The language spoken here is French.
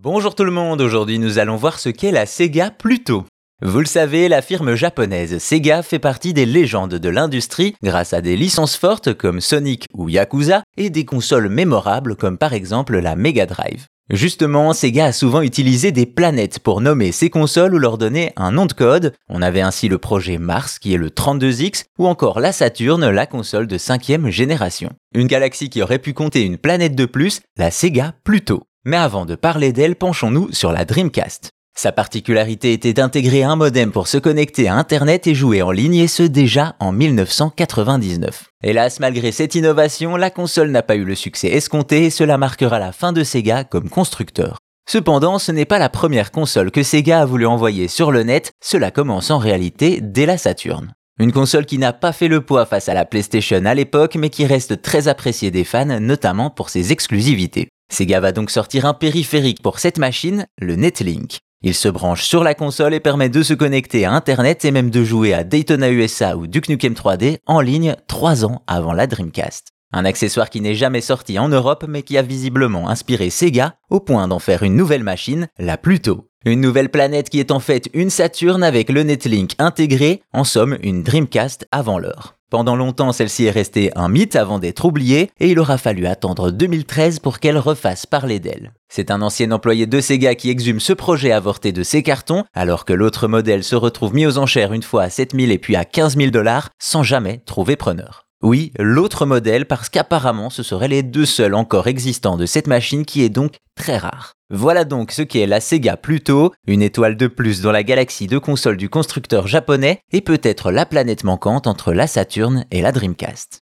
Bonjour tout le monde, aujourd'hui nous allons voir ce qu'est la Sega Pluto. Vous le savez, la firme japonaise Sega fait partie des légendes de l'industrie grâce à des licences fortes comme Sonic ou Yakuza et des consoles mémorables comme par exemple la Mega Drive. Justement, Sega a souvent utilisé des planètes pour nommer ses consoles ou leur donner un nom de code. On avait ainsi le projet Mars qui est le 32X ou encore la Saturn, la console de cinquième génération. Une galaxie qui aurait pu compter une planète de plus, la Sega Pluto. Mais avant de parler d'elle, penchons-nous sur la Dreamcast. Sa particularité était d'intégrer un modem pour se connecter à Internet et jouer en ligne, et ce déjà en 1999. Hélas, malgré cette innovation, la console n'a pas eu le succès escompté et cela marquera la fin de Sega comme constructeur. Cependant, ce n'est pas la première console que Sega a voulu envoyer sur le net, cela commence en réalité dès la Saturn. Une console qui n'a pas fait le poids face à la PlayStation à l'époque, mais qui reste très appréciée des fans, notamment pour ses exclusivités. Sega va donc sortir un périphérique pour cette machine, le Netlink. Il se branche sur la console et permet de se connecter à Internet et même de jouer à Daytona USA ou Duke Nukem 3D en ligne 3 ans avant la Dreamcast. Un accessoire qui n'est jamais sorti en Europe mais qui a visiblement inspiré Sega au point d'en faire une nouvelle machine, la Pluto. Une nouvelle planète qui est en fait une Saturne avec le Netlink intégré, en somme une Dreamcast avant l'heure. Pendant longtemps, celle-ci est restée un mythe avant d'être oubliée, et il aura fallu attendre 2013 pour qu'elle refasse parler d'elle. C'est un ancien employé de Sega qui exhume ce projet avorté de ses cartons, alors que l'autre modèle se retrouve mis aux enchères une fois à 7000 et puis à 15 000 dollars, sans jamais trouver preneur. Oui, l'autre modèle parce qu'apparemment ce seraient les deux seuls encore existants de cette machine qui est donc très rare. Voilà donc ce qu'est la Sega Pluto, une étoile de plus dans la galaxie de consoles du constructeur japonais et peut-être la planète manquante entre la Saturn et la Dreamcast.